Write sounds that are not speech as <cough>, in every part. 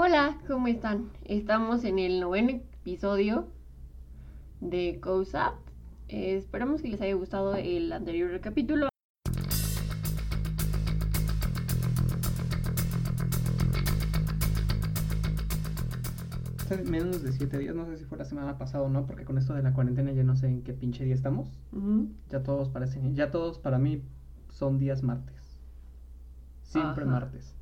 Hola, ¿cómo están? Estamos en el noveno episodio de Goes Up. Eh, esperamos que les haya gustado el anterior capítulo. Hace menos de siete días, no sé si fue la semana pasada o no, porque con esto de la cuarentena ya no sé en qué pinche día estamos. Ya todos parecen, ya todos para mí son días martes. Siempre Ajá. martes.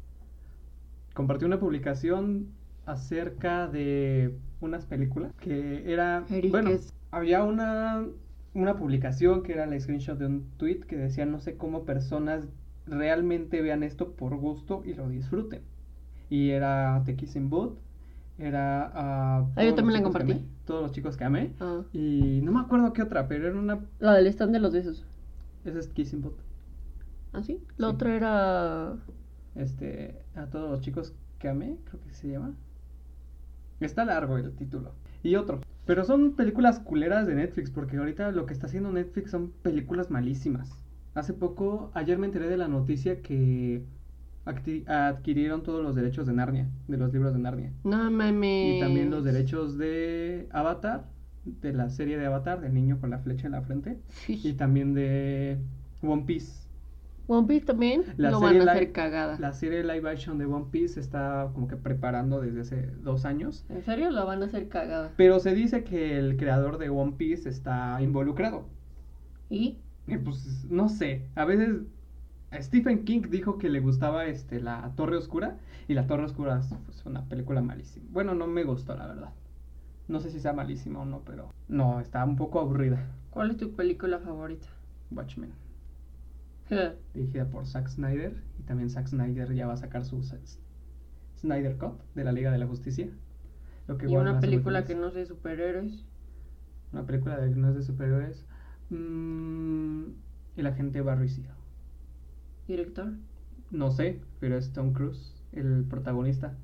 Compartí una publicación acerca de unas películas que era, Eric bueno, es- había una una publicación que era la screenshot de un tweet que decía no sé cómo personas realmente vean esto por gusto y lo disfruten. Y era The Kissing Booth, era ah, Ah, yo también la compartí. amé, todos los chicos que amé. Ah, Y no me acuerdo qué otra, pero era una. la del stand de los besos. Esa es Kissing Booth. ¿Ah, sí? La Sí. otra era... Este. A todos los chicos que amé, creo que se llama. Está largo el título. Y otro. Pero son películas culeras de Netflix, porque ahorita lo que está haciendo Netflix son películas malísimas. Hace poco, ayer me enteré de la noticia que adquirieron todos los derechos de Narnia, de los libros de Narnia. No mames. Y también los derechos de Avatar, de la serie de Avatar, del niño con la flecha en la frente. Y también de One Piece. One Piece también La lo van a hacer cagada. La serie live action de One Piece está como que preparando desde hace dos años. ¿En serio la van a hacer cagada? Pero se dice que el creador de One Piece está involucrado. ¿Y? Y pues no sé, a veces Stephen King dijo que le gustaba este la Torre Oscura y la Torre Oscura es pues, una película malísima. Bueno, no me gustó la verdad. No sé si sea malísima o no, pero no, está un poco aburrida. ¿Cuál es tu película favorita? Watchmen, dirigida por Zack Snyder y también Zack Snyder ya va a sacar su Snyder Cut de la Liga de la Justicia. Lo que y una película que no es de superhéroes. Una película de que no es de superhéroes. Mm, el agente Barry Seal. Director. No sé, pero es Tom Cruise, el protagonista.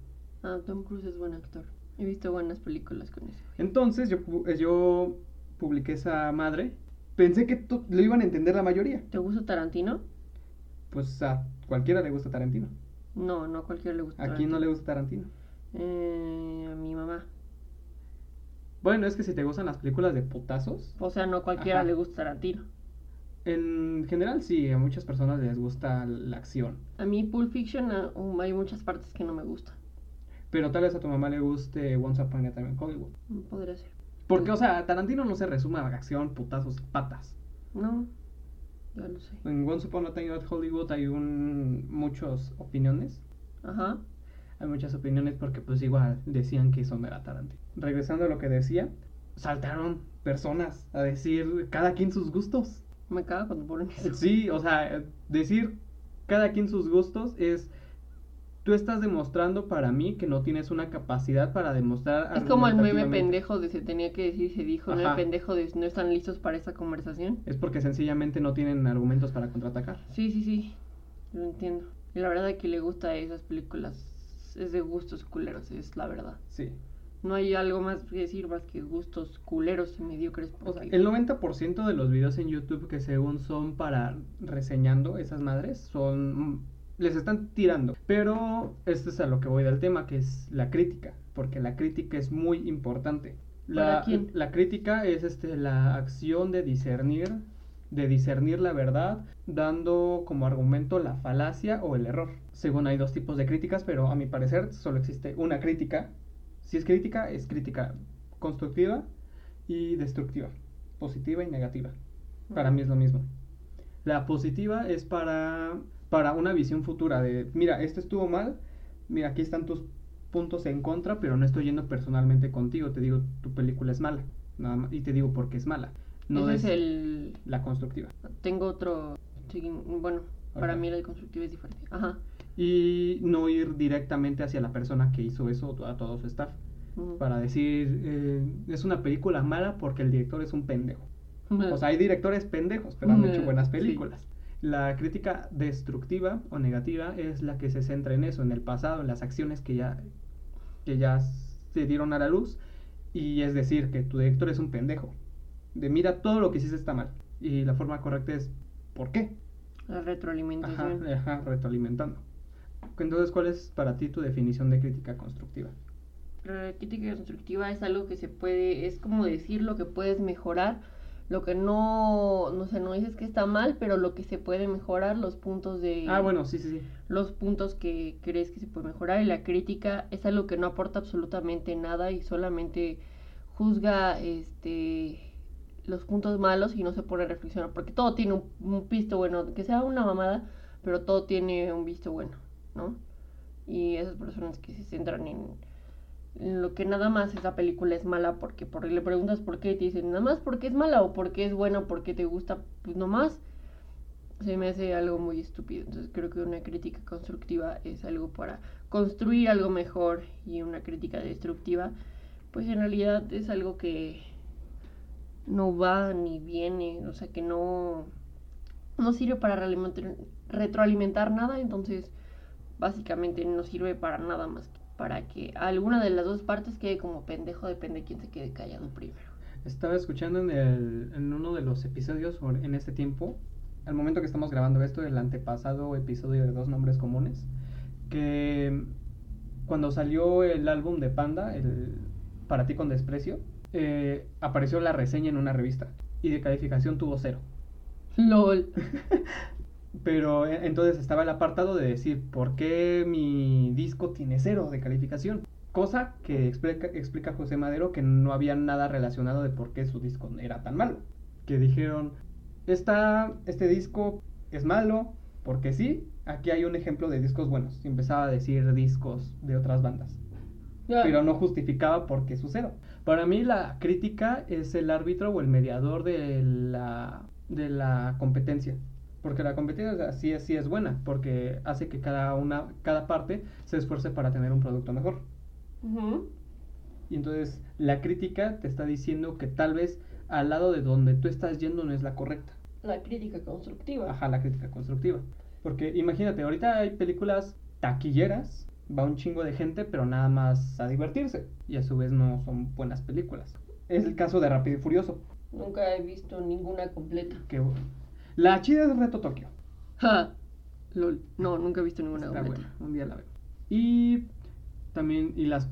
Ah, Tom Cruise es buen actor. He visto buenas películas con ese. Entonces yo, yo publiqué esa madre. Pensé que lo iban a entender la mayoría. ¿Te gusta Tarantino? Pues a cualquiera le gusta Tarantino. No, no a cualquiera le gusta ¿A quién no le gusta Tarantino? Eh, a mi mamá. Bueno, es que si te gustan las películas de putazos, O sea, no a cualquiera Ajá. le gusta Tarantino. en general sí, a muchas personas les gusta la acción. A mí Pulp Fiction ah, um, hay muchas partes que no me gustan. Pero tal vez a tu mamá le guste Once Upon a Time in Hollywood. Mm, Podría ser. Porque, o sea, Tarantino no se resume a acción, putazos, patas. No, ya lo sé. En Once Upon a Time in Hollywood hay un, muchas opiniones. Ajá. Hay muchas opiniones porque pues igual decían que eso no era Tarantino. Regresando a lo que decía, saltaron personas a decir cada quien sus gustos. Me caga cuando ponen eso. Sí, o sea, decir cada quien sus gustos es... Tú estás demostrando para mí que no tienes una capacidad para demostrar... Es como el meme pendejo de se tenía que decir, se dijo, no Ajá. el pendejo de no están listos para esta conversación. Es porque sencillamente no tienen argumentos para contraatacar. Sí, sí, sí, lo entiendo. Y la verdad que le gusta esas películas es de gustos culeros, es la verdad. Sí. No hay algo más que decir más que gustos culeros y mediocres. O sea, el 90% de los videos en YouTube que según son para reseñando esas madres son les están tirando. Pero esto es a lo que voy del tema, que es la crítica, porque la crítica es muy importante. La, ¿Para quién? la crítica es este la acción de discernir de discernir la verdad, dando como argumento la falacia o el error. Según hay dos tipos de críticas, pero a mi parecer solo existe una crítica. Si es crítica, es crítica constructiva y destructiva, positiva y negativa. Para mí es lo mismo. La positiva es para, para una visión futura de, mira, esto estuvo mal, mira, aquí están tus puntos en contra, pero no estoy yendo personalmente contigo, te digo, tu película es mala, nada más, y te digo por qué es mala. No Ese es el... la constructiva. Tengo otro... bueno, para mí el constructivo es diferente. Ajá. Y no ir directamente hacia la persona que hizo eso a todo su staff. Para decir, eh, es una película mala porque el director es un pendejo. O sea, hay directores pendejos, pero han hecho buenas sí. La crítica destructiva o negativa es la que se centra en eso, en el pasado, en las acciones que ya, que ya se dieron a la luz. Y es decir, que tu director es un pendejo. De mira, todo lo que hiciste está mal. Y la forma correcta es, ¿por qué? La Ajá, retroalimentación. ajá, retroalimentando. Entonces, ¿cuál es para ti tu definición de crítica constructiva? La crítica constructiva es algo que se puede, es como decir lo que puedes mejorar, lo que no, no sé, no dices que está mal, pero lo que se puede mejorar, los puntos de... Ah, bueno, sí, sí, sí. Los puntos que crees que se puede mejorar y la crítica es algo que no aporta absolutamente nada y solamente juzga, este los puntos malos y no se pone a reflexionar, porque todo tiene un, un visto bueno, que sea una mamada, pero todo tiene un visto bueno, ¿no? Y esas personas que se centran en, en lo que nada más esa película es mala, porque por le preguntas por qué, te dicen nada más porque es mala o porque es buena, porque te gusta, pues nomás se me hace algo muy estúpido. Entonces creo que una crítica constructiva es algo para construir algo mejor y una crítica destructiva, pues en realidad es algo que no va ni viene, o sea que no, no sirve para retroalimentar nada, entonces básicamente no sirve para nada más para que alguna de las dos partes quede como pendejo, depende de quién se quede callado primero. Estaba escuchando en, el, en uno de los episodios en este tiempo, al momento que estamos grabando esto, el antepasado episodio de Dos Nombres Comunes, que cuando salió el álbum de Panda, el Para ti con desprecio, eh, apareció la reseña en una revista y de calificación tuvo cero. LOL. <laughs> Pero eh, entonces estaba el apartado de decir por qué mi disco tiene cero de calificación. Cosa que explica, explica José Madero que no había nada relacionado de por qué su disco era tan malo. Que dijeron, Esta, este disco es malo porque sí, aquí hay un ejemplo de discos buenos. Y empezaba a decir discos de otras bandas. Pero no justificaba por qué su cero. Para mí la crítica es el árbitro o el mediador de la, de la competencia. Porque la competencia sí es, sí es buena, porque hace que cada, una, cada parte se esfuerce para tener un producto mejor. Y entonces la crítica te está diciendo que tal vez al lado de donde tú estás yendo no es la correcta. La crítica constructiva. Ajá, la crítica constructiva. Porque imagínate, ahorita hay películas taquilleras, va un chingo de gente, pero nada más a divertirse. Y a su vez no son buenas películas. Es el caso de Rápido y Furioso. Nunca he visto ninguna completa. Que la chida es Reto Tokio. Ja. LOL. No, nunca he visto ninguna Está buena, un día la veo. Y también, y las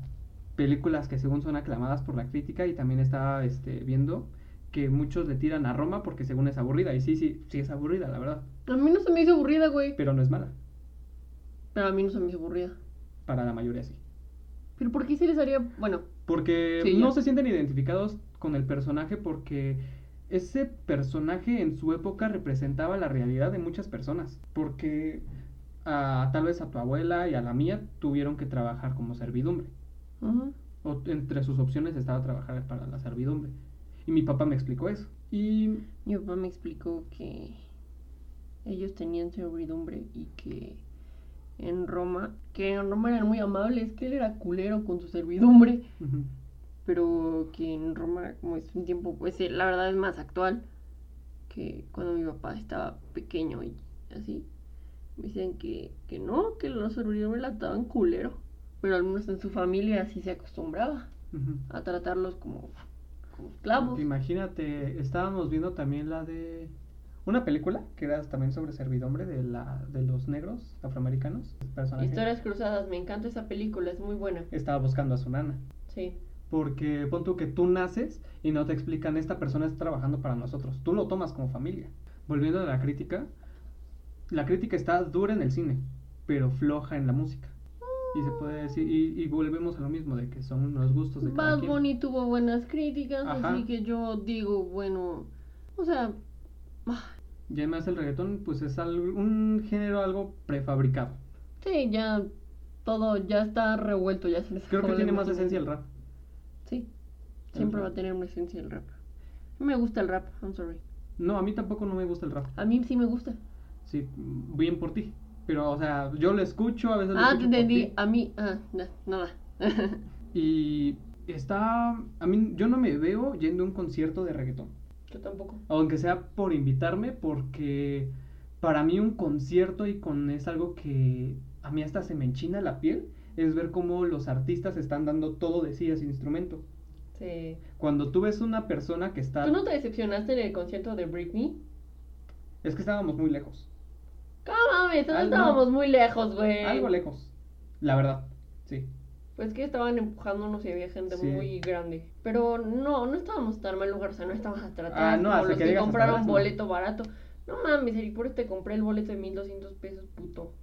películas que según son aclamadas por la crítica, y también estaba este, viendo que muchos le tiran a Roma porque según es aburrida. Y sí, sí, sí es aburrida, la verdad. A mí no se me hizo aburrida, güey. Pero no es mala. Pero a mí no se me hizo aburrida. Para la mayoría sí. Pero ¿por qué se les haría.? Bueno, Porque Sí, no ya. se sienten identificados con el personaje porque ese personaje en su época representaba la realidad de muchas personas. Porque a, tal vez a tu abuela y a la mía tuvieron que trabajar como servidumbre. O entre sus opciones estaba trabajar para la servidumbre. Y mi papá me explicó eso. Y mi papá me explicó que ellos tenían servidumbre y que en Roma, que en Roma eran muy amables, que él era culero con su servidumbre, pero que en Roma, como es un tiempo, pues eh, la verdad es más actual que cuando mi papá estaba pequeño y así. Me dicen que, que no, que los servidumbre la trataban culero, pero al menos en su familia así se acostumbraba ujú. a tratarlos como, como esclavos. Imagínate, estábamos viendo también la de una película que era también sobre servidumbre de la de los negros afroamericanos. Personaje Historias cruzadas, me encanta esa película, es muy buena. estaba buscando a su nana. Sí. Porque pon tú que tú naces y no te explican esta persona está trabajando para nosotros. Tú lo tomas como familia. Volviendo a la crítica, la crítica está dura en el cine, pero floja en la música. Y se puede decir, y, y volvemos a lo mismo, de que son los gustos de cada Bad quien. Bunny tuvo buenas críticas, Ajá. así que yo digo, bueno, o sea, ah, Y además el reggaetón, pues es al- un género algo prefabricado. sí, ya todo ya está revuelto, ya se les Creo que tiene más esencia el rap. Sí, siempre va a tener una esencia el rap. Me gusta el rap, I'm sorry. No, a mí tampoco no me gusta el rap. A mí sí me gusta. Sí, bien por ti. Pero, o sea, yo lo escucho, a veces lo Ah, te entendí. A mí, ah, na- nada. <laughs> Y está. A mí, yo no me veo yendo a un concierto de reggaetón. yo tampoco. Aunque sea por invitarme, porque para mí un concierto y con es algo que a mí hasta se me enchina la piel, es ver cómo los artistas están dando todo de sí a ese instrumento. Sí. Cuando tú ves una persona que está... ¿Tú no te decepcionaste en el concierto de Britney? Es que estábamos muy lejos. ¿Cómo mames, no. estábamos muy lejos, güey. Algo lejos. La verdad. Sí. Pues que estaban empujándonos y había gente Sí. muy grande. Pero no, no estábamos tan mal lugar, o sea, no estábamos hasta atrás. Ah, no, como hasta los que que, compraron boleto barato. No mames, por eso te compré el boleto de 1200 pesos, puto.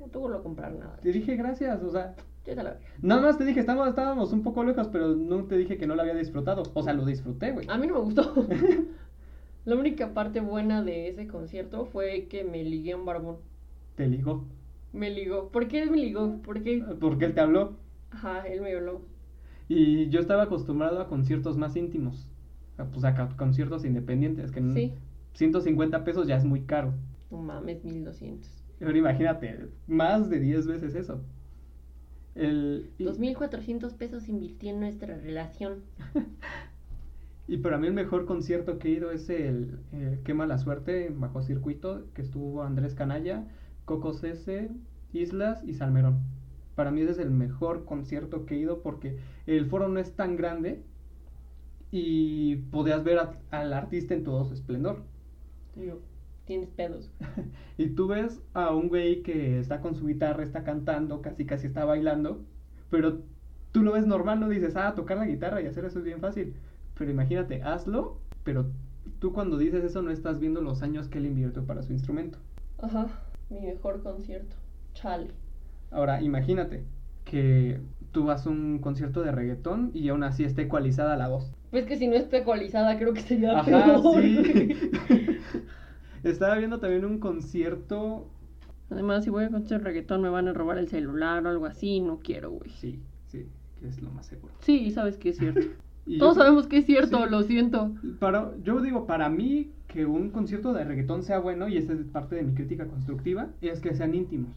No te vuelvo a comprar nada. Te dije gracias, o sea. La. Nada más te dije, estábamos, estábamos un poco lejos, pero no te dije que no lo había disfrutado. O sea, lo disfruté, güey. A mí no me gustó. <laughs> La única parte buena de ese concierto fue que me ligué a un barbón. Te ligó. Me ligó. ¿Por qué me ligó? ¿Por qué? Porque él te habló. Ajá, él me habló. Y yo estaba acostumbrado a conciertos más íntimos. Pues a conciertos independientes, que Sí. 150 pesos ya es muy caro. No mames, 1200. Ahora imagínate, más de 10 veces eso. El, y, 2400 pesos invirtió en nuestra relación. <laughs> y para mí el mejor concierto que he ido es el eh, Quema la Suerte en Bajo Circuito, que estuvo Andrés Canalla, Coco Cese, Islas y Salmerón. Para mí ese es el mejor concierto que he ido porque el foro no es tan grande y podías ver a- al artista en todo su esplendor. Yo, tienes pedos. <laughs> Y tú ves a un güey que está con su guitarra, está cantando, casi casi está bailando, pero tú lo ves normal, no dices, ah, tocar la guitarra y hacer eso es bien fácil. Pero imagínate, hazlo, pero tú cuando dices eso no estás viendo los años que él invirtió para su instrumento. Ajá, mi mejor concierto. Chale. Ahora, imagínate que tú vas a un concierto de reggaetón y aún así está ecualizada la voz. Pues que si no está ecualizada, creo que sería Ajá, peor. sí. <laughs> Estaba viendo también un concierto. Además, si voy a concierto de reggaetón, me van a robar el celular o algo así. No quiero, güey. Sí, sí, que es lo más seguro. Sí, sabes que es cierto. <laughs> Y Todos yo- sabemos que es cierto, Sí. lo siento. Para, yo digo, para mí, que un concierto de reggaetón sea bueno, y esta es parte de mi crítica constructiva, es que sean íntimos,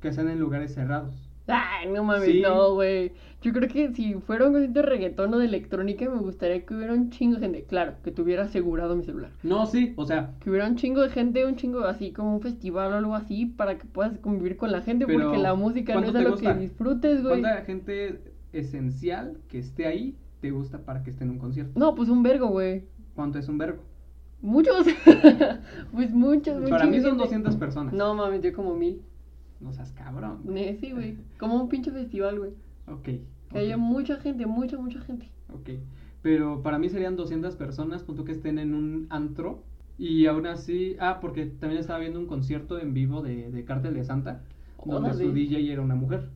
que sean en lugares cerrados. Ay, no mames, Sí. no, güey. Yo creo que si fuera un concierto de reggaetón o de electrónica, me gustaría que hubiera un chingo de gente. Claro, que tuviera asegurado mi celular. No, sí, o sea, Que hubiera un chingo de gente, un chingo así como un festival o algo así, para que puedas convivir con la gente, Pero, porque la música no ¿cuánto es algo gusta? que disfrutes, güey. ¿cuánta gente esencial que esté ahí te gusta para que esté en un concierto? No, pues un vergo, güey. ¿Cuánto es un verbo? Muchos. <laughs> pues muchos, Para mí son gente. 200 personas. No mames, yo como mil. No seas cabrón. Sí, güey. <laughs> Como un pinche festival, güey. Ok. Que haya mucha gente, mucha, mucha gente. ok. Pero para mí serían 200 personas, punto que estén en un antro. Y aún así, ah, porque también estaba viendo un concierto en vivo de, de Cártel de Santa, donde su DJ era una mujer.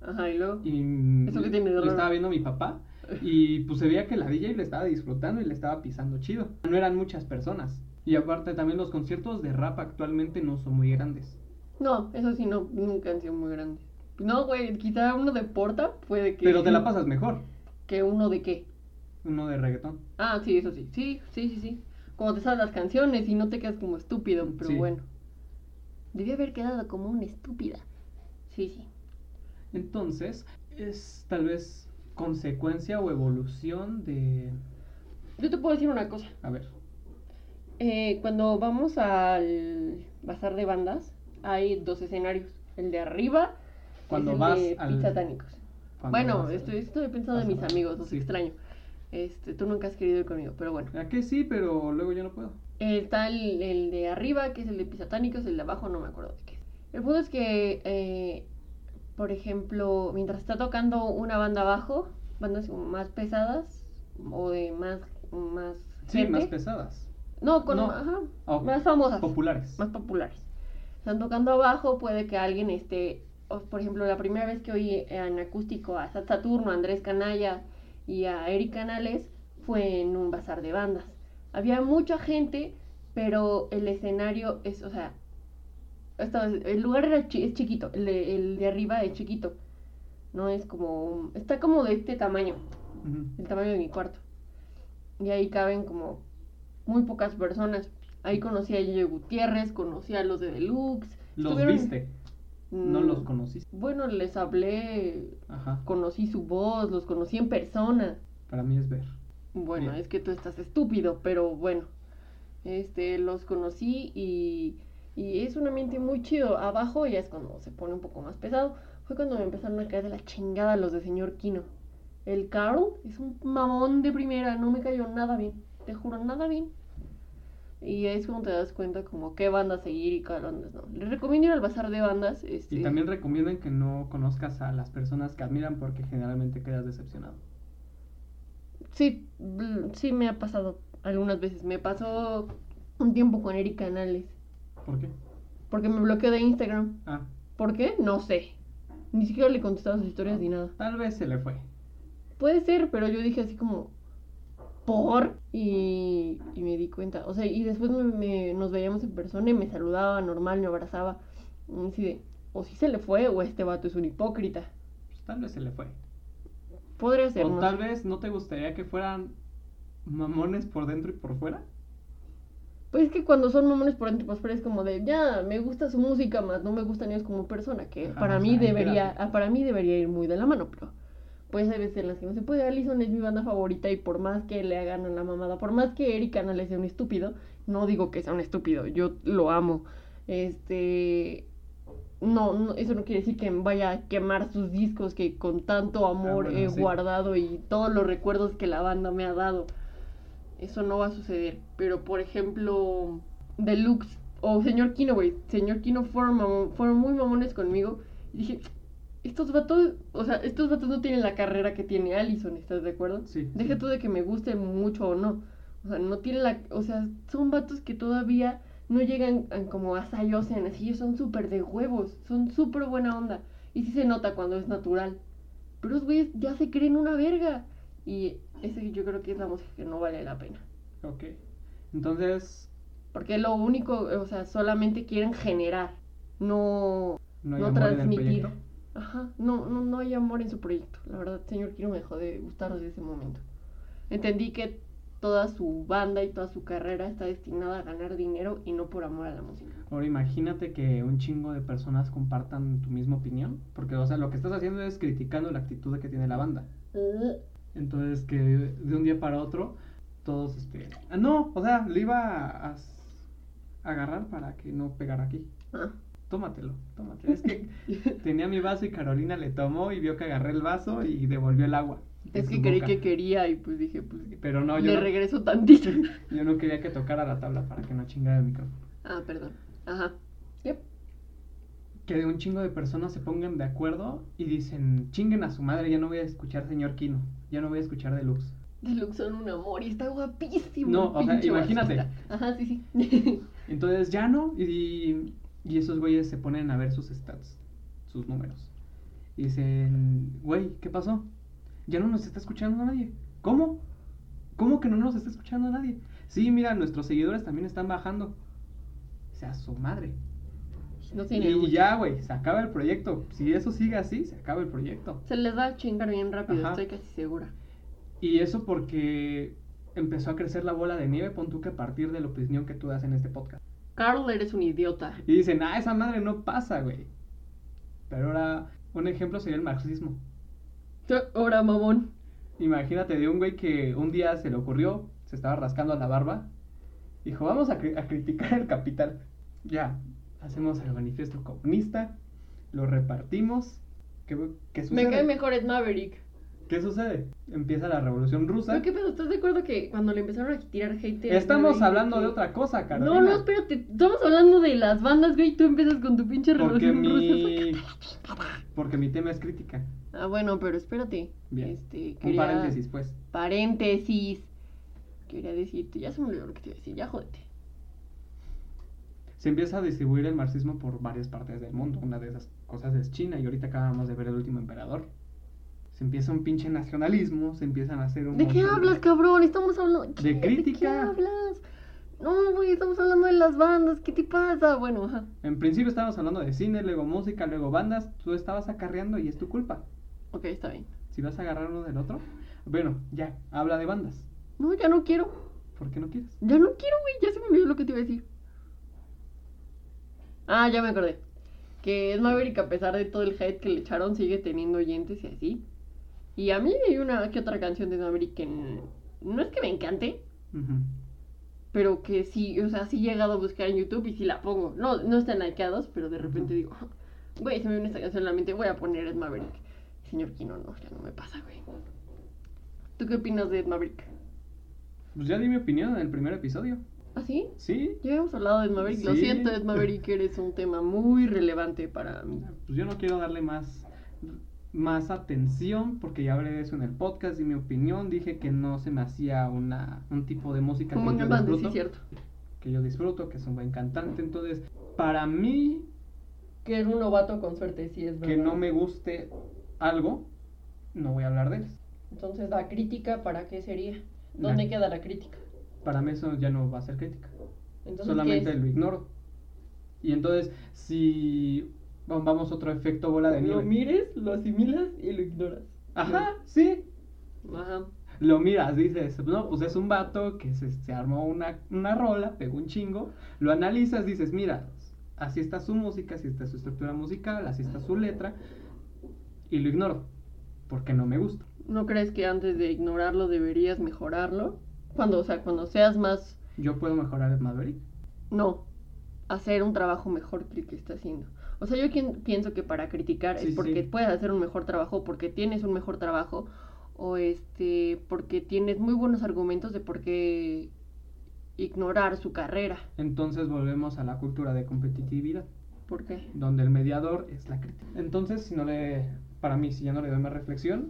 Ajá, y luego. Y ¿Eso qué tiene de lo estaba viendo mi papá <laughs> y pues se veía que la DJ le estaba disfrutando y le estaba pisando chido. No eran muchas personas. Y aparte también los conciertos de rap actualmente no son muy grandes. No, eso sí, no, nunca han sido muy grandes. No, güey, quizá uno de Porta puede que. Pero te la pasas mejor, ¿Que uno de qué? uno de reggaetón. Ah, sí, eso sí. Sí, sí, sí, sí. Cuando te sabes las canciones y no te quedas como estúpido, pero Sí. bueno. Debí haber quedado como una estúpida. Sí, sí. Entonces, es tal vez consecuencia o evolución de... Yo te puedo decir una cosa. A ver, Eh, cuando vamos al bazar de bandas, hay dos escenarios. El de arriba Cuando es el vas de al- Bueno, estoy, estoy pensando en mis amigos, los sí. extraño. Este, tú nunca has querido ir conmigo, pero bueno. ¿A que sí? Pero luego yo no puedo. Está el, el de arriba, que es el de Pizzatánicos, el de abajo no me acuerdo de qué es. El punto es que, eh, por ejemplo, mientras está tocando una banda abajo, bandas más pesadas o de más, más Sí, gente. más pesadas. No, con No. ajá, Ah, más famosas. Populares. Más populares. Están tocando abajo, puede que alguien esté, por ejemplo, la primera vez que oí en acústico a Sat Saturno, a Andrés Canalla y a Eric Canales fue en un bazar de bandas. Había mucha gente, pero el escenario es, o sea, el lugar era chi- es chiquito, el de, el de arriba es chiquito. No es como, está como de este tamaño el tamaño de mi cuarto. Y ahí caben como muy pocas personas. Ahí conocí a Yeye Gutiérrez, conocí a los de Deluxe. Los Estuvieron- viste, no Mm, los conociste. Bueno, les hablé, Ajá. conocí su voz, los conocí en persona. Para mí es ver. Bueno, Bien. es que tú estás estúpido, pero bueno. Este, los conocí y, y es un ambiente muy chido. Abajo ya es cuando se pone un poco más pesado. Fue cuando me empezaron a caer de la chingada los de señor Kino. El Carl es un mamón de primera, no me cayó nada bien. Te juro, nada bien. Y es como te das cuenta como qué bandas seguir y cuál bandas no. Les recomiendo ir al bazar de bandas. Este... Y también recomiendan que no conozcas a las personas que admiran porque generalmente quedas decepcionado. Sí, mm, sí me ha pasado algunas veces. Me pasó un tiempo con Eric Canales. ¿Por qué? Porque me bloqueó de Instagram. Ah, ¿Por qué? No sé. Ni siquiera le contestaba sus historias ni nada. tal vez se le fue. Puede ser, pero yo dije así como, ¿por? Y, y me di cuenta. O sea, y después me, me- nos veíamos en persona y me saludaba normal, me abrazaba. Y así de, o si se le fue o este vato es un hipócrita. Pues tal vez se le fue. Podría ser, O no tal sé. vez no te gustaría que fueran mamones por dentro y por fuera. Pues es que cuando son mamones por dentro y por fuera es como de, ya, me gusta su música más, no me gustan ellos como persona, que Ajá, para mí sea, debería, para mí debería ir muy de la mano, pero pues hay veces en las que no se puede. Allison es mi banda favorita y por más que le hagan a la mamada, por más que Eric Canales sea un estúpido, no digo que sea un estúpido, yo lo amo. Este no, no, eso no quiere decir que vaya a quemar sus discos que con tanto amor Ah, bueno, he sí. guardado y todos los recuerdos que la banda me ha dado. Eso no va a suceder. Pero por ejemplo, Deluxe o Señor Kino, güey. Señor Kino fueron, fueron muy mamones conmigo. Y dije, estos vatos, o sea, estos vatos no tienen la carrera que tiene Allison, ¿estás de acuerdo? Sí. Deja sí. tú de que me guste mucho o no. O sea, no tienen la. O sea, son vatos que todavía no llegan a- como a Sai Ocean, así ellos son súper de huevos, son súper buena onda. Y sí se nota cuando es natural. Pero los güeyes ya se creen una verga. Y ese yo creo que es la música que no vale la pena. Ok. Entonces, Porque lo único, o sea, solamente quieren generar, no, no no transmitir. Ajá, no, no, no hay amor en su proyecto. La verdad, señor Kiro me dejó de gustar desde ese momento. Entendí que toda su banda y toda su carrera está destinada a ganar dinero y no por amor a la música. Ahora imagínate que un chingo de personas compartan tu misma opinión, porque o sea, lo que estás haciendo es criticando la actitud que tiene la banda. Entonces que de un día para otro todos este, ah, no, o sea, le iba a, agarrar para que no pegara aquí. Ah, Tómatelo, tómatelo. Es que <laughs> tenía mi vaso y Carolina le tomó y vio que agarré el vaso y devolvió el agua. de es que creí que quería y pues dije, pues Pero no, yo le no, regreso tantito. <laughs> yo no quería que tocara la tabla para que no chingara el micrófono. ah, perdón. Ajá. Yep. que un chingo de personas se pongan de acuerdo y dicen, chinguen a su madre, ya no voy a escuchar señor Kino, ya no voy a escuchar Deluxe. Deluxe son un amor y está guapísimo. No, o sea, imagínate. Ajá, sí, sí. <laughs> Entonces ya no, y, y esos güeyes se ponen a ver sus stats, sus números. Y dicen, güey, ¿qué pasó? Ya no nos está escuchando nadie. ¿Cómo? ¿Cómo que no nos está escuchando nadie? Sí, mira, nuestros seguidores también están bajando. O sea, su madre. no tiene Y mucho. ya, güey, se acaba el proyecto. Si eso sigue así, se acaba el proyecto. Se les va a chingar bien rápido, Ajá. estoy casi segura. Y eso porque empezó a crecer la bola de nieve, pon tú que a partir de la opinión que tú das en este podcast. Carl, eres un idiota. Y dicen, ah, esa madre no pasa, güey. Pero ahora, un ejemplo sería el marxismo. Ahora, mamón. Imagínate de un güey que un día se le ocurrió, se estaba rascando la barba, dijo, vamos a, cri- a criticar el capital. Ya, hacemos el manifiesto comunista, lo repartimos. ¿Qué, qué sucede? Me cae mejor Ed Maverick. ¿Qué sucede? Empieza la revolución rusa. ¿Pero qué pedo? ¿Estás de acuerdo que cuando le empezaron a tirar hate Estamos hablando que- de otra cosa, Carolina. No, no, espérate. Estamos hablando de las bandas, güey. y Tú empiezas con tu pinche Porque revolución mi... rusa. <laughs> Porque mi tema es crítica. Ah, bueno, pero espérate. Bien. Este, Un paréntesis, pues. Paréntesis. Quería decirte, ya se me olvidó lo que te iba a decir, ya jódete. Se empieza a distribuir el marxismo por varias partes del mundo. Una de esas cosas es China y ahorita acabamos de ver el último emperador. Se empieza un pinche nacionalismo, se empiezan a hacer un ¿De qué hablas, cabrón? Estamos hablando. De ¿Qué? ¿De qué crítica. hablas? No, güey, estamos hablando de las bandas. ¿Qué te pasa? Bueno, ajá. En principio estábamos hablando de cine, luego música, luego bandas. Tú estabas acarreando y es tu culpa. Ok, está bien. Si vas a agarrar uno del otro. Bueno, ya, habla de bandas. No, ya no quiero. ¿Por qué no quieres? Ya no quiero, güey. Ya se me olvidó lo que te iba a decir. Ah, ya me acordé. Que es Maverick, a pesar de todo el hate que le echaron, sigue teniendo oyentes y así. Y a mí hay una que otra canción de Maverick que no es que me encante, pero que sí, o sea, sí he llegado a buscar en YouTube y sí la pongo. No, no están likeados, pero de repente digo, güey, se me viene esta canción en la mente, voy a poner Ed Maverick. Señor Kino, no, ya no me pasa, güey. ¿Tú qué opinas de Ed Maverick? Pues ya di mi opinión en el primer episodio. ¿Ah, sí? ¿Sí? Ya habíamos hablado de Ed Maverick. Lo siento, Ed Maverick, eres un tema muy relevante para mí. Pues yo no quiero darle más, más atención porque ya hablé de eso en el podcast y mi opinión dije que no se me hacía una, un tipo de música que yo sí, disfruto, cierto. que yo disfruto, que es un buen cantante. Entonces, para mí, Que es un novato con suerte, sí, es verdad. que no me guste algo, no voy a hablar de él. Entonces, la crítica, ¿para qué sería? ¿Dónde La- queda la crítica? Para mí eso ya no va a ser crítica. Entonces, solamente lo ignoro. Y entonces, si vamos a otro efecto bola de Lo nieve. mires, lo asimilas y lo ignoras. Ajá, sí. Ajá. Lo miras, dices, no, pues es un vato que se, se armó una, una rola, pegó un chingo. Lo analizas, dices, mira, así está su música, así está su estructura musical, así está su letra. Y lo ignoro, porque no me gusta. ¿No crees que antes de ignorarlo deberías mejorarlo? Cuando, o sea, cuando seas más... Yo puedo mejorar el Maverick. No, hacer un trabajo mejor que el que está haciendo. O sea, yo quien- pienso que para criticar Sí, es porque sí. puedes hacer un mejor trabajo, porque tienes un mejor trabajo, o este, porque tienes muy buenos argumentos de por qué ignorar su carrera. Entonces volvemos a la cultura de competitividad. ¿Por qué? donde el mediador es la crítica. Entonces, si no le, para mí, si ya no le doy más reflexión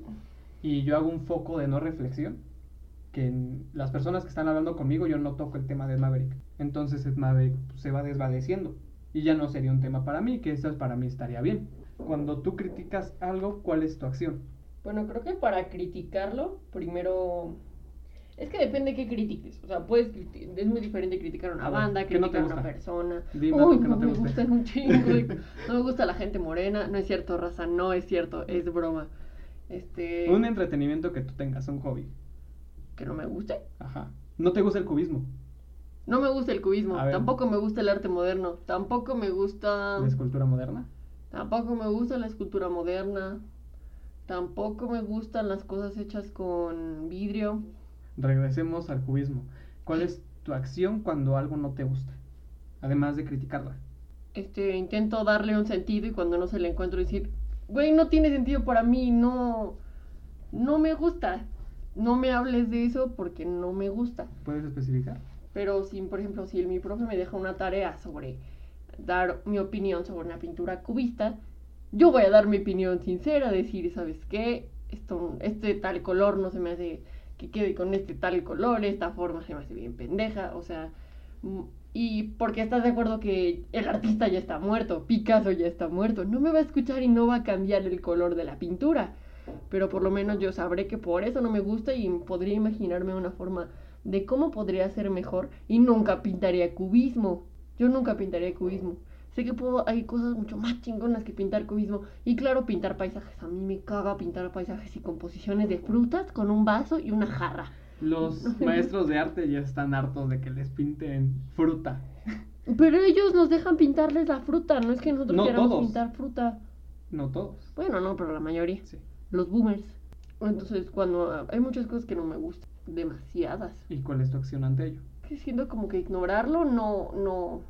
y yo hago un foco de no reflexión, que en las personas que están hablando conmigo yo no toco el tema de Maverick. Entonces Maverick pues, se va desvaneciendo y ya no sería un tema para mí, que eso para mí estaría bien. Cuando tú criticas algo, ¿cuál es tu acción? Bueno, creo que para criticarlo, primero... Es que depende de qué critiques. O sea, puedes es muy diferente criticar a una A ver, banda, ¿qué no criticar a una gusta? persona. Dime Uy, no, no te me gustan un chingo. <laughs> no me gusta la gente morena. No es cierto, raza, no es cierto, es broma. Este... Un entretenimiento que tú tengas, un hobby. Que no me guste. Ajá. No te gusta el cubismo, No me gusta el cubismo, tampoco me gusta el arte moderno, tampoco me gusta... la escultura moderna. Tampoco me gusta la escultura moderna. Tampoco me gustan las cosas hechas con vidrio. Regresemos al cubismo. ¿Cuál es tu acción cuando algo no te gusta? Además de criticarla. Este, intento darle un sentido y cuando no se le encuentro decir, güey, no tiene sentido para mí, no, no me gusta. No me hables de eso porque no me gusta. ¿Puedes especificar? Pero si, por ejemplo, si mi profe me deja una tarea sobre dar mi opinión sobre una pintura cubista, yo voy a dar mi opinión sincera, decir, ¿sabes qué? Esto, este tal color no se me hace que quede con este tal color, esta forma se me hace bien pendeja, o sea, mm, y porque estás de acuerdo que el artista ya está muerto, Picasso ya está muerto, no me va a escuchar y no va a cambiar el color de la pintura, pero por lo menos yo sabré que por eso no me gusta y podría imaginarme una forma de cómo podría ser mejor y nunca pintaría cubismo. Yo nunca pintaría cubismo. Sé que puedo, hay cosas mucho más chingonas que pintar cubismo. Y claro, pintar paisajes. A mí me caga pintar paisajes y composiciones de frutas con un vaso y una jarra. Los <laughs> maestros de arte ya están hartos de que les pinten fruta. Pero ellos nos dejan pintarles la fruta, no es que nosotros No queramos todos. pintar fruta. No todos. Bueno, no, pero la mayoría. Sí. Los boomers. Entonces, cuando hay muchas cosas que no me gustan, demasiadas. ¿Y cuál es tu acción ante ello? Que siento como que ignorarlo no, no,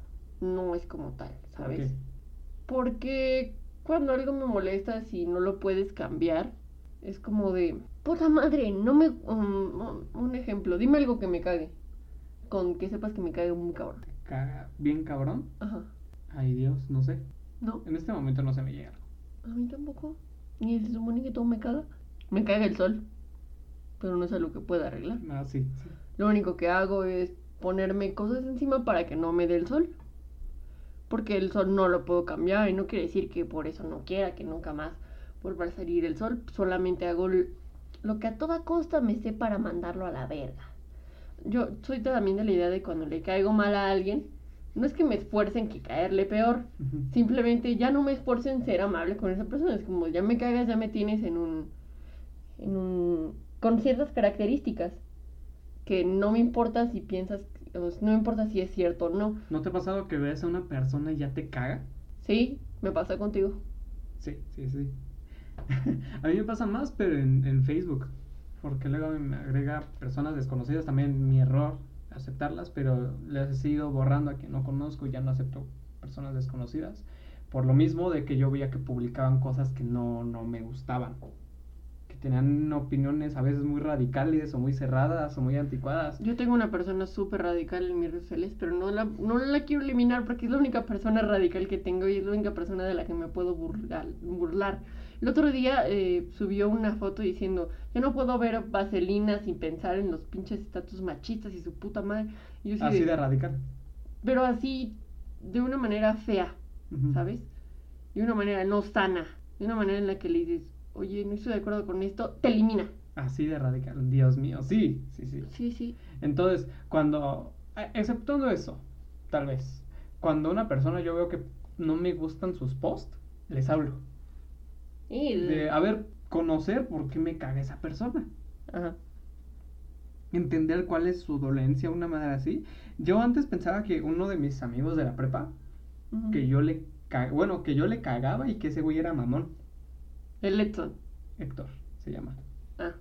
no es como tal, ¿Por ¿sabes? Porque cuando algo me molesta, si no lo puedes cambiar, es como de, puta madre, no me... um, un ejemplo, dime algo que me cague. Con que sepas que me cague muy cabrón. ¿Te caga bien cabrón? Ajá. Ay Dios, no sé. No, En este momento no se me llega. algo. a mí tampoco. Ni se supone que todo me caga. Me caga el sol. Pero no es algo que pueda arreglar. Ah, sí, sí. Lo único que hago es ponerme cosas encima para que no me dé el sol. Porque el sol no lo puedo cambiar y no quiere decir que por eso no quiera que nunca más vuelva a salir el sol. Solamente hago lo que a toda costa me sé para mandarlo a la verga. Yo soy también de la idea de cuando le caigo mal a alguien, no es que me esfuercen que caerle peor, simplemente ya no me esfuerzo en ser amable con esa persona. Es como ya me cagas, ya me tienes en un. en un. Con ciertas características. Que no me importa si piensas. no me importa si es cierto o no. ¿No te ha pasado que ves a una persona y ya te caga? Sí, me pasa contigo. Sí, sí, sí. <laughs> a mí me pasa más, pero en, en Facebook. Porque luego me agrega personas desconocidas. También mi error aceptarlas, pero les he seguido borrando a quien no conozco y ya no acepto personas desconocidas. Por lo mismo de que yo veía que publicaban cosas que no, no me gustaban. Tenían opiniones a veces muy radicales o muy cerradas o muy anticuadas. Yo tengo una persona súper radical en mis redes sociales, pero no la, no la quiero eliminar porque es la única persona radical que tengo y es la única persona de la que me puedo burlar. burlar. El otro día eh, subió una foto diciendo, yo no puedo ver vaselina sin pensar en los pinches estatus machistas y su puta madre. así de, radical. Pero así, de una manera fea, ¿sabes? De una manera no sana, de una manera en la que le dices, oye, no estoy de acuerdo con esto, te elimina. Así de radical, Dios mío, sí, sí, sí. Sí, sí. Entonces, cuando, exceptuando eso, tal vez, cuando una persona yo veo que no me gustan sus posts, les hablo de, a ver, conocer por qué me caga esa persona. Ajá. Entender cuál es su dolencia, una manera así. Yo antes pensaba que uno de mis amigos de la prepa, que yo le bueno, que yo le cagaba y que ese güey era mamón. El Héctor. Héctor, se llama. Ah.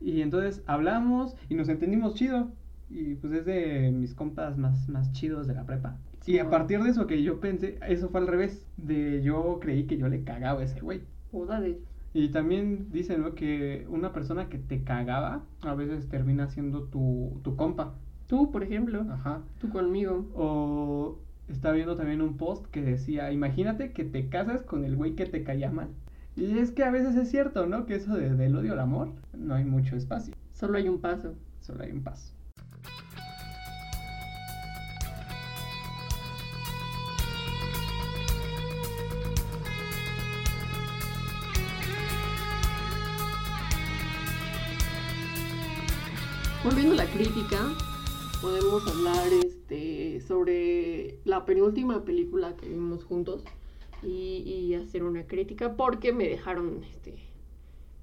Y entonces hablamos y nos entendimos chido. Y pues es de mis compas más, más chidos de la prepa. y a partir de eso que yo pensé, eso fue al revés. De yo creí que yo le cagaba a ese güey. Y también dicen ¿no? que una persona que te cagaba a veces termina siendo tu, tu compa. Tú, por ejemplo. Ajá. Tú conmigo. O estaba viendo también un post que decía, imagínate que te casas con el güey que te caía mal. Y es que a veces es cierto, ¿no? Que eso de, del odio al amor, no hay mucho espacio. Solo hay un paso. Solo hay un paso. Volviendo a la crítica, podemos hablar este, sobre la penúltima película que vimos juntos y, hacer una crítica porque me dejaron este,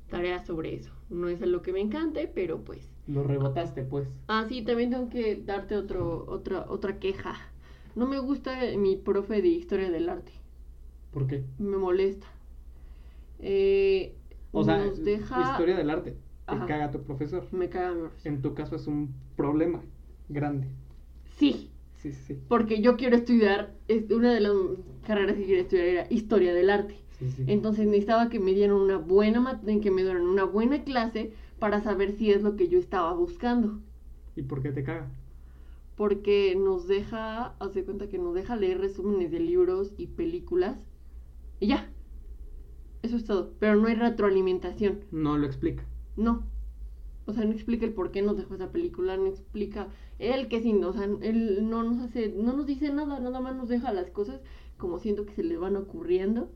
tareas sobre eso. No es lo que me encante, pero pues... Lo rebotaste, pues. Ah, sí, también tengo que darte otro, otra, otra queja. No me gusta mi profe de historia del arte. ¿Por qué? Me molesta. Eh, o sea, historia del arte. Te caga tu profesor. Me caga mi profesor. En tu caso es un problema grande. Sí. Sí, sí. Porque yo quiero estudiar, es una de las carreras que quiero estudiar era historia del arte. Sí, sí. Entonces necesitaba que me dieran una buena que me dieran una buena clase para saber si es lo que yo estaba buscando. ¿Y por qué te caga? Porque nos deja, hace cuenta que nos deja leer resúmenes de libros y películas y ya. Eso es todo. Pero no hay retroalimentación. No lo explica. No. O sea, no explica el por qué nos dejó esa película, no explica él que sí, o sea, él no nos hace, no nos dice nada, nada más nos deja las cosas como siento que se le van ocurriendo.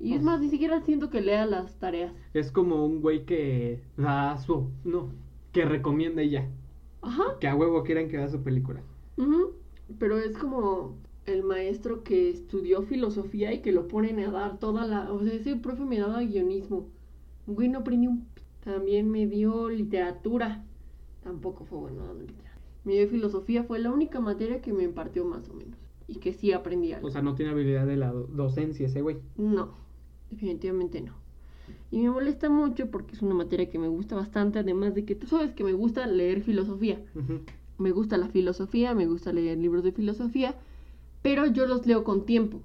Y es más, ni siquiera siento que lea las tareas. Es como un güey que da su, no, que recomienda y ya. Ajá. Que a huevo quieran que vea su película. Pero es como el maestro que estudió filosofía y que lo ponen a dar toda la, o sea, ese profe me daba guionismo. Güey, no aprendí un también me dio literatura. Tampoco fue bueno dando literatura. Me dio filosofía, fue la única materia que me impartió más o menos. Y que sí aprendí algo. O sea, no tiene habilidad de la docencia ese güey. No, definitivamente no. Y me molesta mucho porque es una materia que me gusta bastante, además de que tú sabes que me gusta leer filosofía. Me gusta la filosofía, me gusta leer libros de filosofía, pero yo los leo con tiempo.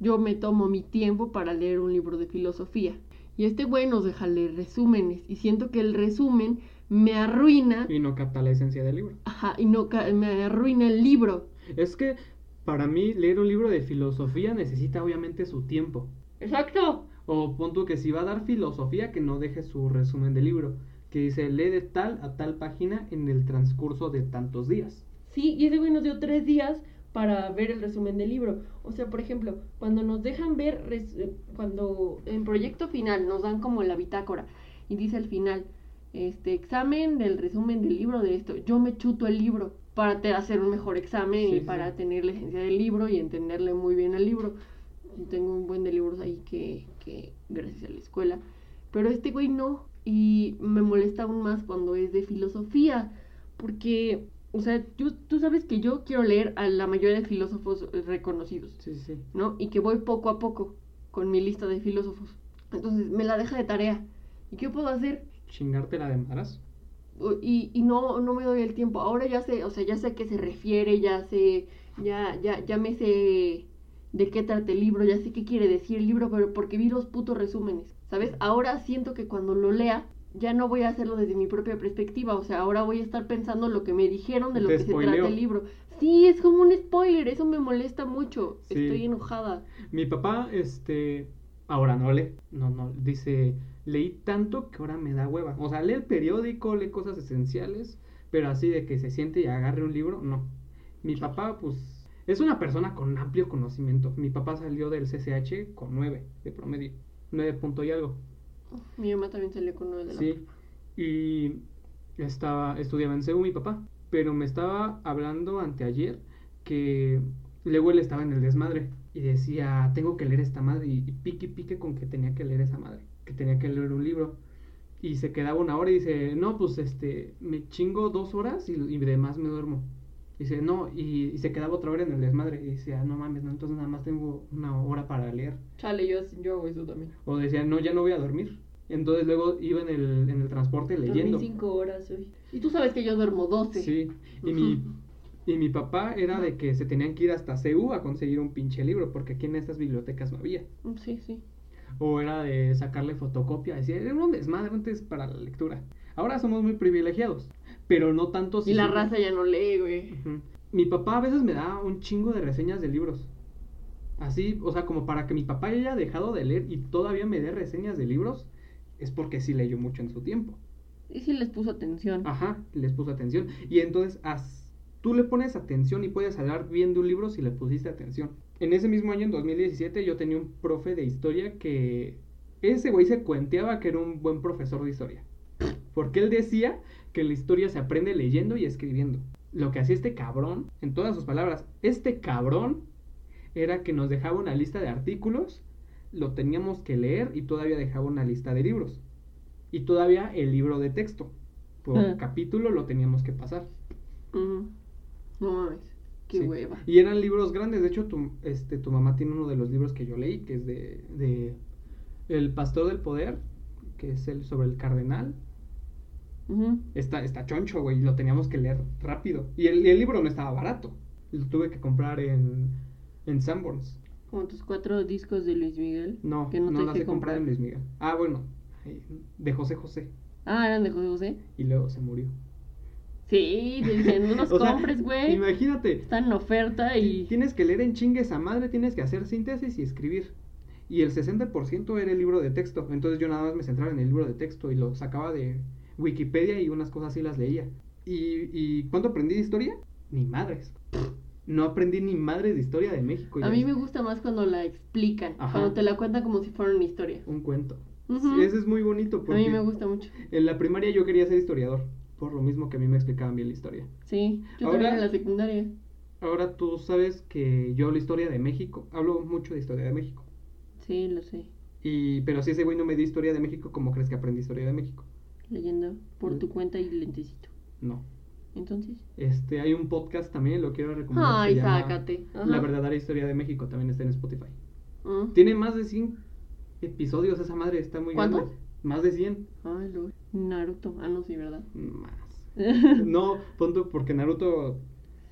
Yo me tomo mi tiempo para leer un libro de filosofía. Y este güey nos deja leer resúmenes. Y siento que el resumen me arruina. Y no capta la esencia del libro. Ajá, y no me arruina el libro. Es que para mí leer un libro de filosofía necesita obviamente su tiempo. Exacto. O punto que si va a dar filosofía, que no deje su resumen del libro. Que dice, lee de tal a tal página en el transcurso de tantos días. Sí, y ese güey nos dio tres días para ver el resumen del libro. O sea, por ejemplo, cuando nos dejan ver, cuando en proyecto final nos dan como la bitácora y dice al final, este examen del resumen del libro de esto, yo me chuto el libro para hacer un mejor examen y para tener la esencia del libro y entenderle muy bien el libro. Tengo un buen de libros ahí que, que gracias a la escuela. Pero este güey no. Y me molesta aún más cuando es de filosofía. Porque o sea, tú, sabes que yo quiero leer a la mayoría de filósofos reconocidos. Sí, sí. ¿No? Y que voy poco a poco con mi lista de filósofos. Entonces, me la deja de tarea. ¿Y qué puedo hacer? Chingarte la de maras. Y, y no, no me doy el tiempo. Ahora ya sé, o sea, ya sé a qué se refiere, ya sé, ya, ya, ya me sé de qué trata el libro, ya sé qué quiere decir el libro, pero porque vi los putos resúmenes, ¿sabes? Ahora siento que cuando lo lea ya no voy a hacerlo desde mi propia perspectiva, o sea, ahora voy a estar pensando lo que me dijeron de lo Te que se trata el libro. Sí, es como un spoiler, eso me molesta mucho. Sí. Estoy enojada. Mi papá, este, ahora no lee, no, no, dice, leí tanto que ahora me da hueva. O sea, lee el periódico, lee cosas esenciales, pero así de que se siente y agarre un libro, no. Mi papá, pues, es una persona con amplio conocimiento. Mi papá salió del CCH con 9 de promedio, 9 punto y algo. Mi mamá también salió con uno de la Sí, y estaba, estudiaba en CEU mi papá, pero me estaba hablando anteayer que luego él estaba en el desmadre y decía, tengo que leer esta madre y, y pique pique con que tenía que leer esa madre, que tenía que leer un libro. Y se quedaba una hora y dice, no, pues este, me chingo dos horas y, y demás me duermo. Dice, no, y, y se quedaba otra hora en el desmadre. Y decía, no mames, no, entonces nada más tengo una hora para leer. Chale, yo, yo hago eso también. O decía, no, ya no voy a dormir. Entonces luego iba en el, en el transporte leyendo. Dormí cinco horas hoy. Y tú sabes que yo duermo 12. Sí, y mi, <laughs> y mi papá era de que se tenían que ir hasta CEU a conseguir un pinche libro, porque aquí en estas bibliotecas no había. Mm, Sí, sí. O era de sacarle fotocopia, decía, era un desmadre antes para la lectura. Ahora somos muy privilegiados, pero no tanto Y si la son- raza ya no lee, güey. Mi papá a veces me da un chingo de reseñas de libros. Así, o sea, como para que mi papá haya dejado de leer y todavía me dé reseñas de libros, es porque sí leyó mucho en su tiempo. Y sí les puso atención. Ajá, les puso atención. Y entonces as- tú le pones atención y puedes hablar bien de un libro si le pusiste atención. En ese mismo año, en 2017, yo tenía un profe de historia que ese güey se cuenteaba que era un buen profesor de historia. Porque él decía que la historia se aprende leyendo y escribiendo. Lo que hacía este cabrón, en todas sus palabras, este cabrón era que nos dejaba una lista de artículos, lo teníamos que leer y todavía dejaba una lista de libros. Y todavía el libro de texto. Por capítulo lo teníamos que pasar. No mames. Qué Sí. hueva. Y eran libros grandes. De hecho, tu, este, tu mamá tiene uno de los libros que yo leí, que es de, de El Pastor del Poder, que es el sobre el cardenal. Está, está choncho, güey, y lo teníamos que leer rápido. Y el, el libro no estaba barato. Lo tuve que comprar en, en Sanborns. Como tus cuatro discos de Luis Miguel. No, que no, no, te las he comprado en. Luis Miguel. Ah, bueno, de José José. Ah, eran de José José. Y luego se murió. Sí, dicen, no los <laughs> O sea, compres, güey. Imagínate, Están en oferta y. Tienes que leer en chingue esa madre, tienes que hacer síntesis y escribir. Y el 60% era el libro de texto. Entonces yo nada más me centraba en el libro de texto y lo sacaba de Wikipedia y unas cosas así las leía. ¿Y, y cuándo aprendí de historia? Ni madres. No aprendí ni madres de historia de México. A mí es me gusta más cuando la explican. Ajá. Cuando te la cuentan como si fuera una historia. Un cuento. Sí, ese es muy bonito A porque mí me gusta mucho. en la primaria yo quería ser historiador. Por lo mismo que a mí me explicaban bien la historia. Sí, yo Ahora- también en la secundaria. Ahora tú sabes que yo hablo historia de México. Hablo mucho de historia de México. Sí, lo sé. Y, pero si ese güey no me dio historia de México, ¿cómo crees que aprendí historia de México? Leyendo por tu cuenta y lentecito. No. Entonces. Este, hay un podcast también, lo quiero recomendar. Ay, sácate. La verdadera historia de México, también está en Spotify. Mm. Tiene más de 100 episodios esa madre, está muy ¿Cuántos? grande. Más de 100. Ay, lo. Naruto. Ah, no, sí, ¿verdad? Más. <laughs> No, punto, porque Naruto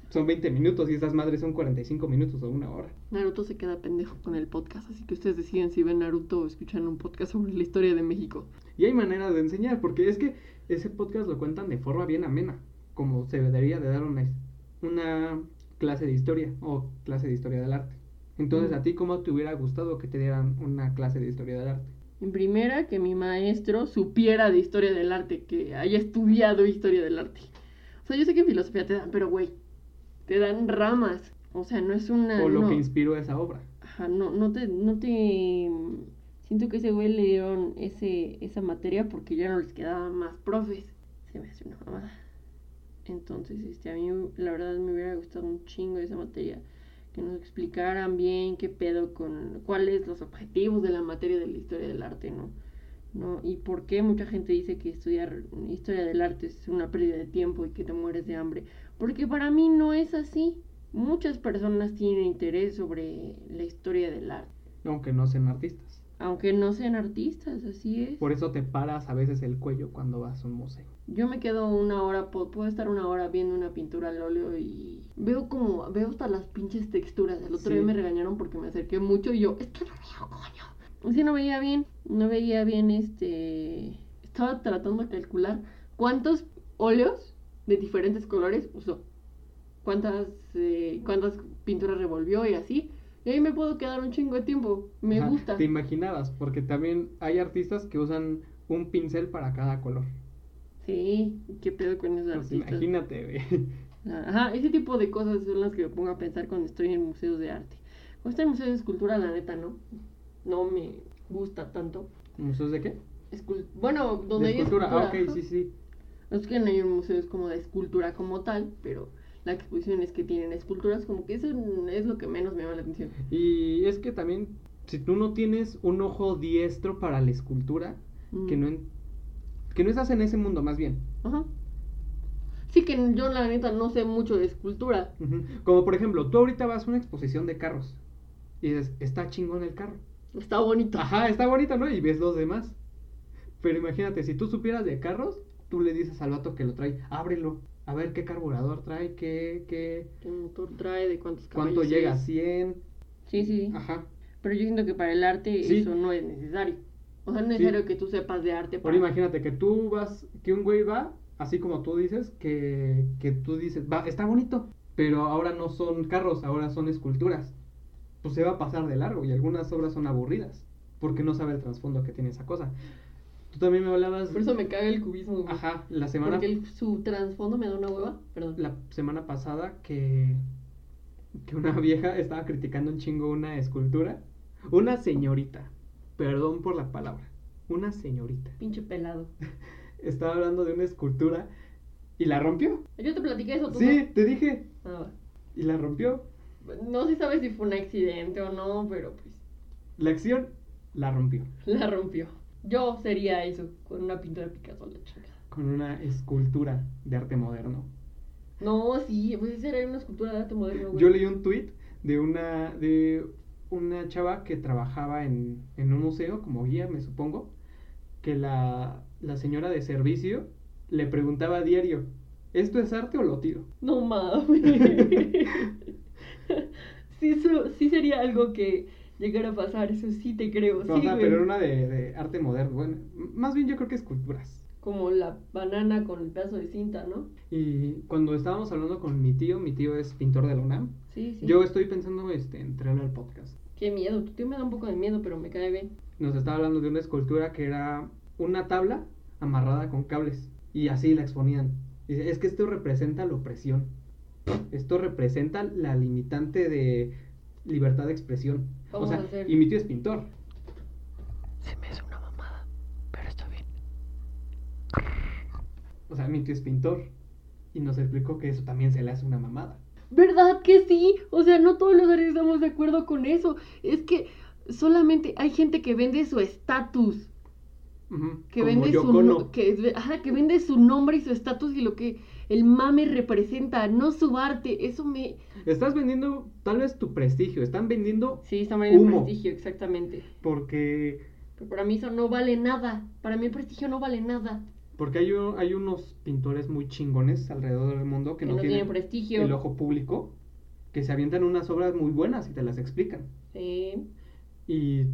son 20 minutos y esas madres son 45 minutos o una hora. Naruto se queda pendejo con el podcast, así que ustedes deciden si ven Naruto o escuchan un podcast sobre la historia de México. Y hay maneras de enseñar, porque es que ese podcast lo cuentan de forma bien amena, como se debería de dar una, una clase de historia o clase de historia del arte. Entonces, Mm. ¿a ti cómo te hubiera gustado que te dieran una clase de historia del arte? En primera, que mi maestro supiera de historia del arte, que haya estudiado historia del arte. O sea, yo sé que en filosofía te dan, pero güey, te dan ramas. O sea, no es una. o lo no, que inspiró esa obra. Ajá, no, no te, no te. Siento que ese güey le dieron ese, esa materia porque ya no les quedaban más profes. Se me hace una mamada. Entonces, este, a mí la verdad me hubiera gustado un chingo esa materia. Que nos explicaran bien qué pedo con cuáles los objetivos de la materia de la historia del arte, ¿no? ¿No? Y por qué mucha gente dice que estudiar historia del arte es una pérdida de tiempo y que te mueres de hambre. Porque para mí no es así. Muchas personas tienen interés sobre la historia del arte. Aunque no sean artistas. Aunque no sean artistas, así es. Por eso te paras a veces el cuello cuando vas a un museo. Yo me quedo una hora, puedo estar una hora viendo una pintura al óleo y veo como, veo hasta las pinches texturas. El otro Sí. día me regañaron porque me acerqué mucho y yo, es que no veo, coño. Sí, no veía bien, no veía bien este, estaba tratando de calcular cuántos óleos de diferentes colores usó. Cuántas, eh, cuántas pinturas revolvió y así. Y ahí me puedo quedar un chingo de tiempo. Me Ajá, gusta. Te imaginabas, porque también hay artistas que usan un pincel para cada color. Sí, ¿qué pedo con esos Pues artistas? imagínate, güey. Ajá, ese tipo de cosas son las que me pongo a pensar cuando estoy en museos de arte. Cuando estoy en museos de escultura, la neta, no. No me gusta tanto. ¿Museos de qué? Escul- bueno, donde de hay escultura. Ah, ok, ajá. sí, sí. Es que no hay museos como de escultura como tal, pero las exposiciones que tienen esculturas, como que eso es lo que menos me llama la atención. Y es que también, si tú no tienes un ojo diestro para la escultura, que no, que no estás en ese mundo más bien. Ajá. Sí que yo la neta no sé mucho de escultura. Ujú. Como por ejemplo, tú ahorita vas a una exposición de carros y dices, está chingón el carro. Está bonito. Ajá, está bonito, ¿no? Y ves los demás. Pero imagínate, si tú supieras de carros, tú le dices al vato que lo trae, ábrelo, a ver qué carburador trae, qué, qué, ¿Qué motor trae? ¿De cuántos cuánto caballos llega a es? 100. Sí, sí, sí. Ajá. Pero yo siento que para el arte Sí. eso no es necesario. O sea, no es Sí. necesario que tú sepas de arte Ahora imagínate que tú vas, que un güey va, así como tú dices, que, que tú dices, va, está bonito, pero ahora no son carros, ahora son esculturas. Pues se va a pasar de largo y algunas obras son aburridas, porque no sabe el trasfondo que tiene esa cosa. Tú también me hablabas... Por eso me caga el cubismo, güey. Ajá, la semana, Porque el- su trasfondo me da una hueva. Perdón. la semana pasada que, que una <laughs> vieja estaba criticando un chingo una escultura. Una señorita, perdón por la palabra, una señorita. Pinche pelado. <laughs> Estaba hablando de una escultura y la rompió. Yo te platiqué eso, tú Sí, te dije. Ah, Y la rompió. No se sabe si fue un accidente o no, pero pues La acción la rompió. la rompió. Yo sería eso, con una pintura de Picasso la chingada. Con una escultura de arte moderno. No, sí, pues esa era una escultura de arte moderno, güey. Yo leí un tweet de una, de una chava que trabajaba en, en un museo como guía, me supongo, que la, la señora de servicio le preguntaba a diario, ¿esto es arte o lo tiro? No mames. <laughs> sí, eso, sí sería algo que llegara a pasar, eso sí te creo. O sí, güey. pero era una de, de arte moderno. Bueno, más bien yo creo que esculturas. Como la banana con el pedazo de cinta, ¿no? Y cuando estábamos hablando con mi tío, mi tío es pintor de la UNAM, Sí, sí. yo estoy pensando este, en traerlo al podcast. Qué miedo, tu tío me da un poco de miedo, pero me cae bien. Nos estaba hablando de una escultura que era una tabla amarrada con cables y así la exponían. Dice, es que esto representa la opresión. Esto representa la limitante de libertad de expresión. O Vamos sea, a hacer- y mi tío es pintor. Se me hace una mamada, pero está bien. O sea, mi tío es pintor. Y nos explicó que eso también se le hace una mamada. ¿Verdad que sí? O sea, no todos los artistas estamos de acuerdo con eso. Es que solamente hay gente que vende su estatus. Que vende, su, no- que, ajá, que vende su nombre y su estatus y lo que el mame representa, no su arte. Eso me... Estás vendiendo tal vez tu prestigio. Están vendiendo Sí, está vendiendo Humo. prestigio, exactamente. porque Pero para mí eso no vale nada. Para mí el prestigio no vale nada. Porque hay, un- hay unos pintores muy chingones alrededor del mundo que, Que no, no tienen prestigio. el ojo público, que se avientan unas obras muy buenas y te las explican. Sí. Y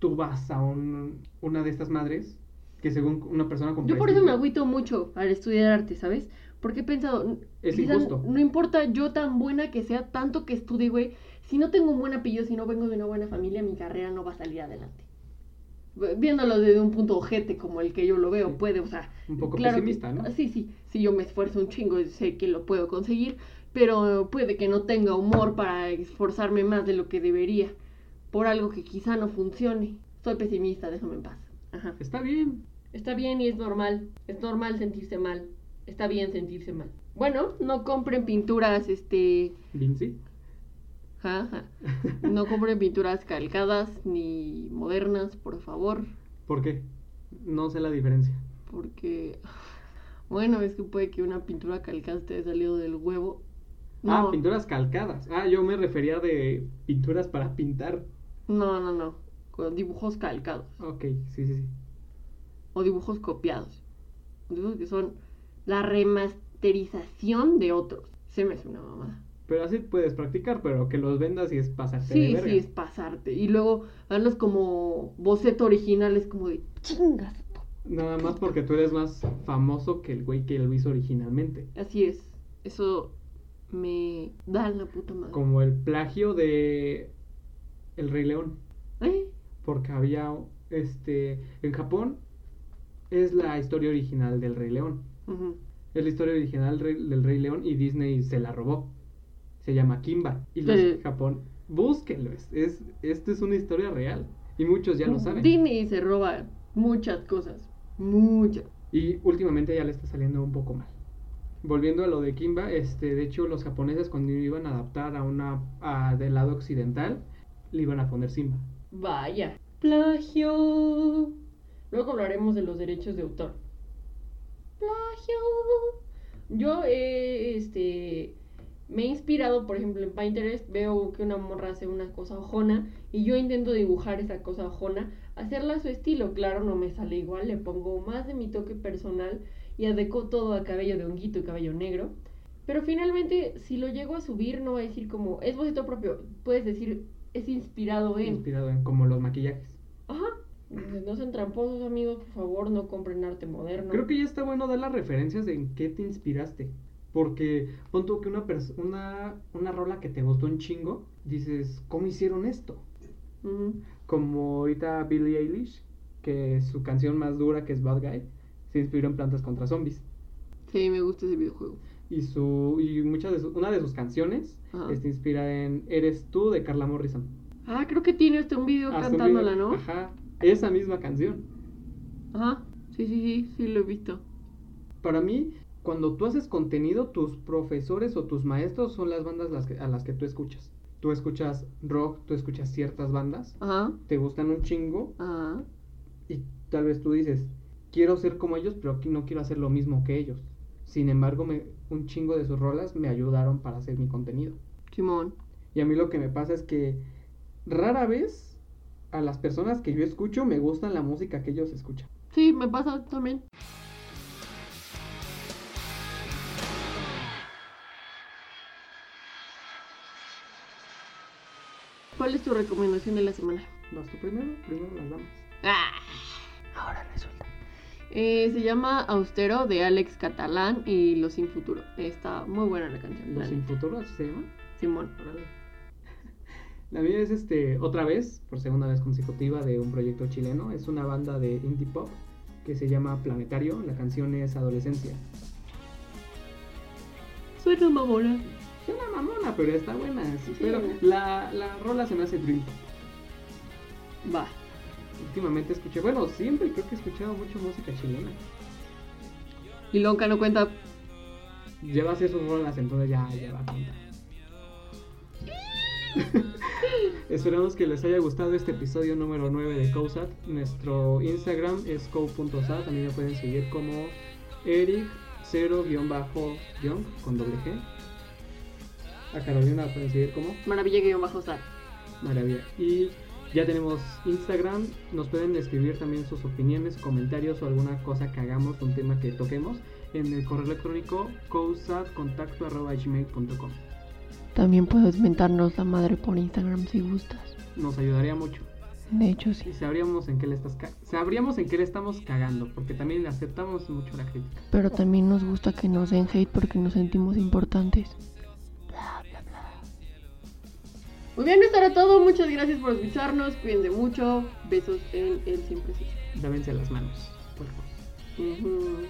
tú vas a un- una de estas madres que según una persona con Yo por eso me agüito mucho al estudiar arte, ¿sabes? Porque he pensado, Es injusto. no importa yo tan buena que sea, tanto que estudie, güey, si no tengo un buen apellido, si no vengo de una buena familia, mi carrera no va a salir adelante. Viéndolo desde un punto ojete como el que yo lo veo, Sí. puede, o sea... un poco claro que- pesimista, ¿no? Sí, sí, si yo me esfuerzo un chingo, sé que lo puedo conseguir, pero puede que no tenga humor para esforzarme más de lo que debería, por algo que quizá no funcione. Soy pesimista, déjame en paz. Ajá. Está bien. Está bien y es normal. Es normal sentirse mal. Está bien sentirse mal. Bueno, no compren pinturas, este... Vinci. Ja, ja. No compren pinturas calcadas ni modernas, por favor. ¿Por qué? No sé la diferencia. Porque... Bueno, es que puede que una pintura calcada esté haya salido del huevo. No, Ah, pinturas calcadas. Ah, yo me refería de pinturas para pintar. no, no, no. Con dibujos calcados. Ok, sí, sí, sí. O dibujos copiados. Dibujos que son la remasterización de otros. Se me hace una mamada. Pero así puedes practicar, pero que los vendas y es pasarte Sí, de verga. sí, es pasarte. Y luego andas como boceto original, es como de chingas Nada más porque tú eres más famoso que el güey que lo hizo originalmente. Así es. Eso me da la puta madre. Como el plagio de El Rey León. ¿Eh? Porque había, este, en Japón es la historia original del Rey León. Es la historia original del Rey, del Rey León y Disney se la robó. Se llama Kimba. Y los de Japón, búsquenlo. Es, es, esto es una historia real. Y muchos ya lo saben. Disney se roba muchas cosas. Muchas. Y últimamente ya le está saliendo un poco mal. Volviendo a lo de Kimba, este, de hecho los japoneses cuando iban a adaptar a una a, del lado occidental, le iban a poner Simba. Vaya. Plagio. Luego hablaremos de los derechos de autor. Plagio. Yo eh, este me he inspirado, por ejemplo, en Pinterest, veo que una morra hace una cosa ojona y yo intento dibujar esa cosa ojona, hacerla a su estilo. Claro, no me sale igual, le pongo más de mi toque personal y adecuo todo a cabello de honguito y cabello negro. Pero finalmente, si lo llego a subir, no va a decir como es boceto propio, puedes decir es inspirado en. Inspirado en como los maquillajes. Ajá. No sean tramposos, amigos, por favor, no compren arte moderno. Creo que ya está bueno dar las referencias de en qué te inspiraste. Porque pon tú que una, una, una rola que te gustó un chingo, dices, ¿cómo hicieron esto? Como ahorita Billie Eilish, que su canción más dura, que es Bad Guy, se inspiró en Plantas contra Zombies. Sí, me gusta ese videojuego. Y, su, y muchas de su- una de sus canciones Ajá. está inspirada en Eres tú de Carla Morrison. Ah, creo que tiene hasta un video Hasta un cantándola, video- ¿no? Ajá, esa misma canción. Ajá. Sí, sí, sí, sí, lo he visto. Para mí, cuando tú haces contenido, tus profesores o tus maestros son las bandas las que- a las que tú escuchas. Tú escuchas rock, tú escuchas ciertas bandas, Ajá. te gustan un chingo Ajá. y tal vez tú dices, quiero ser como ellos, pero no quiero hacer lo mismo que ellos. Sin embargo, me, un chingo de sus rolas me ayudaron para hacer mi contenido. Simón. Y a mí lo que me pasa es que rara vez a las personas que yo escucho me gustan la música que ellos escuchan. Sí, me pasa también. ¿Cuál es tu recomendación de la semana? ¿Vas tú primero? Primero las damas. Ah, ahora resulta. Eh, se llama Austero de Alex Catalán y Los Sin Futuro. Está muy buena la canción. la Los Sin neta. Futuro, así se llama. Simón. Órale. La mía es este, otra vez, por segunda vez consecutiva, de un proyecto chileno. Es una banda de indie pop que se llama Planetario. La canción es Adolescencia. Suena mamona. Suena mamona, pero está buena. sí, Sí. Pero la, la rola se me hace pop. Va. Últimamente escuché, bueno, siempre creo que he escuchado mucho música chilena. Y Lonca no cuenta. Lleva así sus rolas, entonces ya, ya va a contar. <laughs> Esperamos que les haya gustado este episodio número 9 de COSAT. Nuestro Instagram es co.sat. También me pueden seguir como Eric 0-young con doble G. A Carolina pueden seguir como Maravilla que yo bajo estar. Maravilla. Y ya tenemos Instagram. Nos pueden escribir también sus opiniones, comentarios o alguna cosa que hagamos, un tema que toquemos en el correo electrónico cousatcontacto.gmail.com. También puedes mentarnos la madre por Instagram si gustas. Nos ayudaría mucho. De hecho, sí. Y sabríamos en qué le estás sabríamos en qué le estamos cagando, porque también aceptamos mucho la crítica. Pero también nos gusta que nos den hate porque nos sentimos importantes. Muy bien, esto era todo. Muchas gracias por escucharnos. Cuídense mucho. Besos en el siempre sí. Dávense las manos. Ujú.